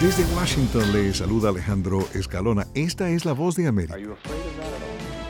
Desde Washington le saluda Alejandro Escalona. Esta es la voz de América.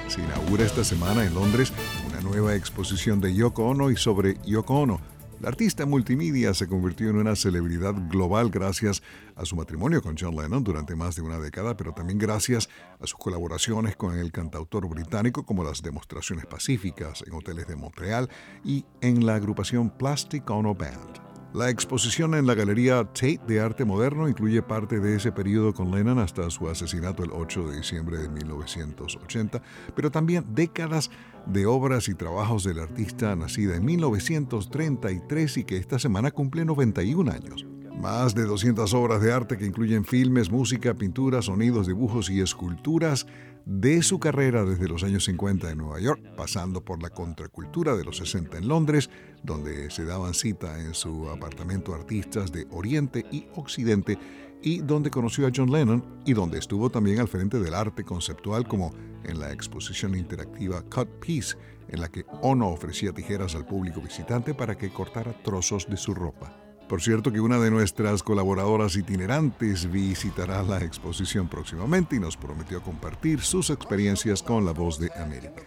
Se inaugura esta semana en Londres una nueva exposición de Yoko Ono y sobre Yoko Ono. La artista multimedia se convirtió en una celebridad global gracias a su matrimonio con John Lennon durante más de una década, pero también gracias a sus colaboraciones con el cantautor británico como las demostraciones pacíficas en hoteles de Montreal y en la agrupación Plastic Ono Band. La exposición en la Galería Tate de Arte Moderno incluye parte de ese periodo con Lennon hasta su asesinato el 8 de diciembre de 1980, pero también décadas de obras y trabajos del artista nacida en 1933 y que esta semana cumple 91 años. Más de 200 obras de arte que incluyen filmes, música, pinturas, sonidos, dibujos y esculturas de su carrera desde los años 50 en Nueva York, pasando por la contracultura de los 60 en Londres, donde se daban cita en su apartamento artistas de Oriente y Occidente, y donde conoció a John Lennon y donde estuvo también al frente del arte conceptual como en la exposición interactiva Cut Piece, en la que Ono ofrecía tijeras al público visitante para que cortara trozos de su ropa. Por cierto que una de nuestras colaboradoras itinerantes visitará la exposición próximamente y nos prometió compartir sus experiencias con la voz de América.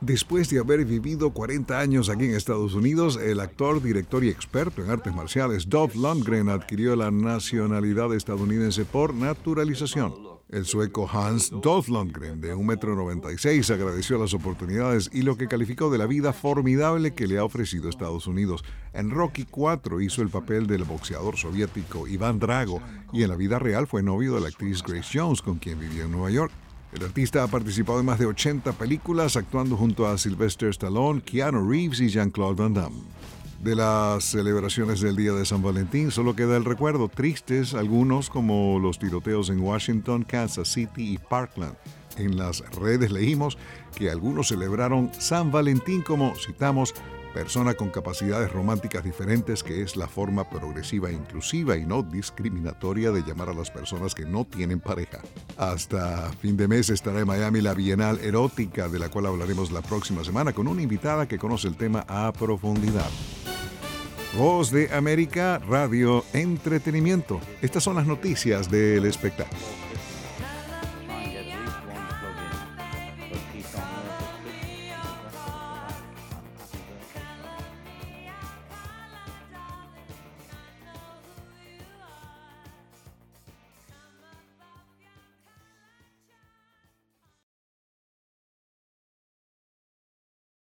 Después de haber vivido 40 años aquí en Estados Unidos, el actor, director y experto en artes marciales Dolph Lundgren adquirió la nacionalidad estadounidense por naturalización. El sueco Hans Dolph Lundgren, de 1,96 m, agradeció las oportunidades y lo que calificó de la vida formidable que le ha ofrecido Estados Unidos. En Rocky IV hizo el papel del boxeador soviético Iván Drago y en la vida real fue novio de la actriz Grace Jones, con quien vivía en Nueva York. El artista ha participado en más de 80 películas, actuando junto a Sylvester Stallone, Keanu Reeves y Jean-Claude Van Damme de las celebraciones del Día de San Valentín. Solo queda el recuerdo, tristes algunos como los tiroteos en Washington, Kansas City y Parkland. En las redes leímos que algunos celebraron San Valentín como, citamos, persona con capacidades románticas diferentes, que es la forma progresiva e inclusiva y no discriminatoria de llamar a las personas que no tienen pareja. Hasta fin de mes estará en Miami la Bienal Erótica, de la cual hablaremos la próxima semana con una invitada que conoce el tema a profundidad. Voz de América, Radio Entretenimiento. Estas son las noticias del espectáculo.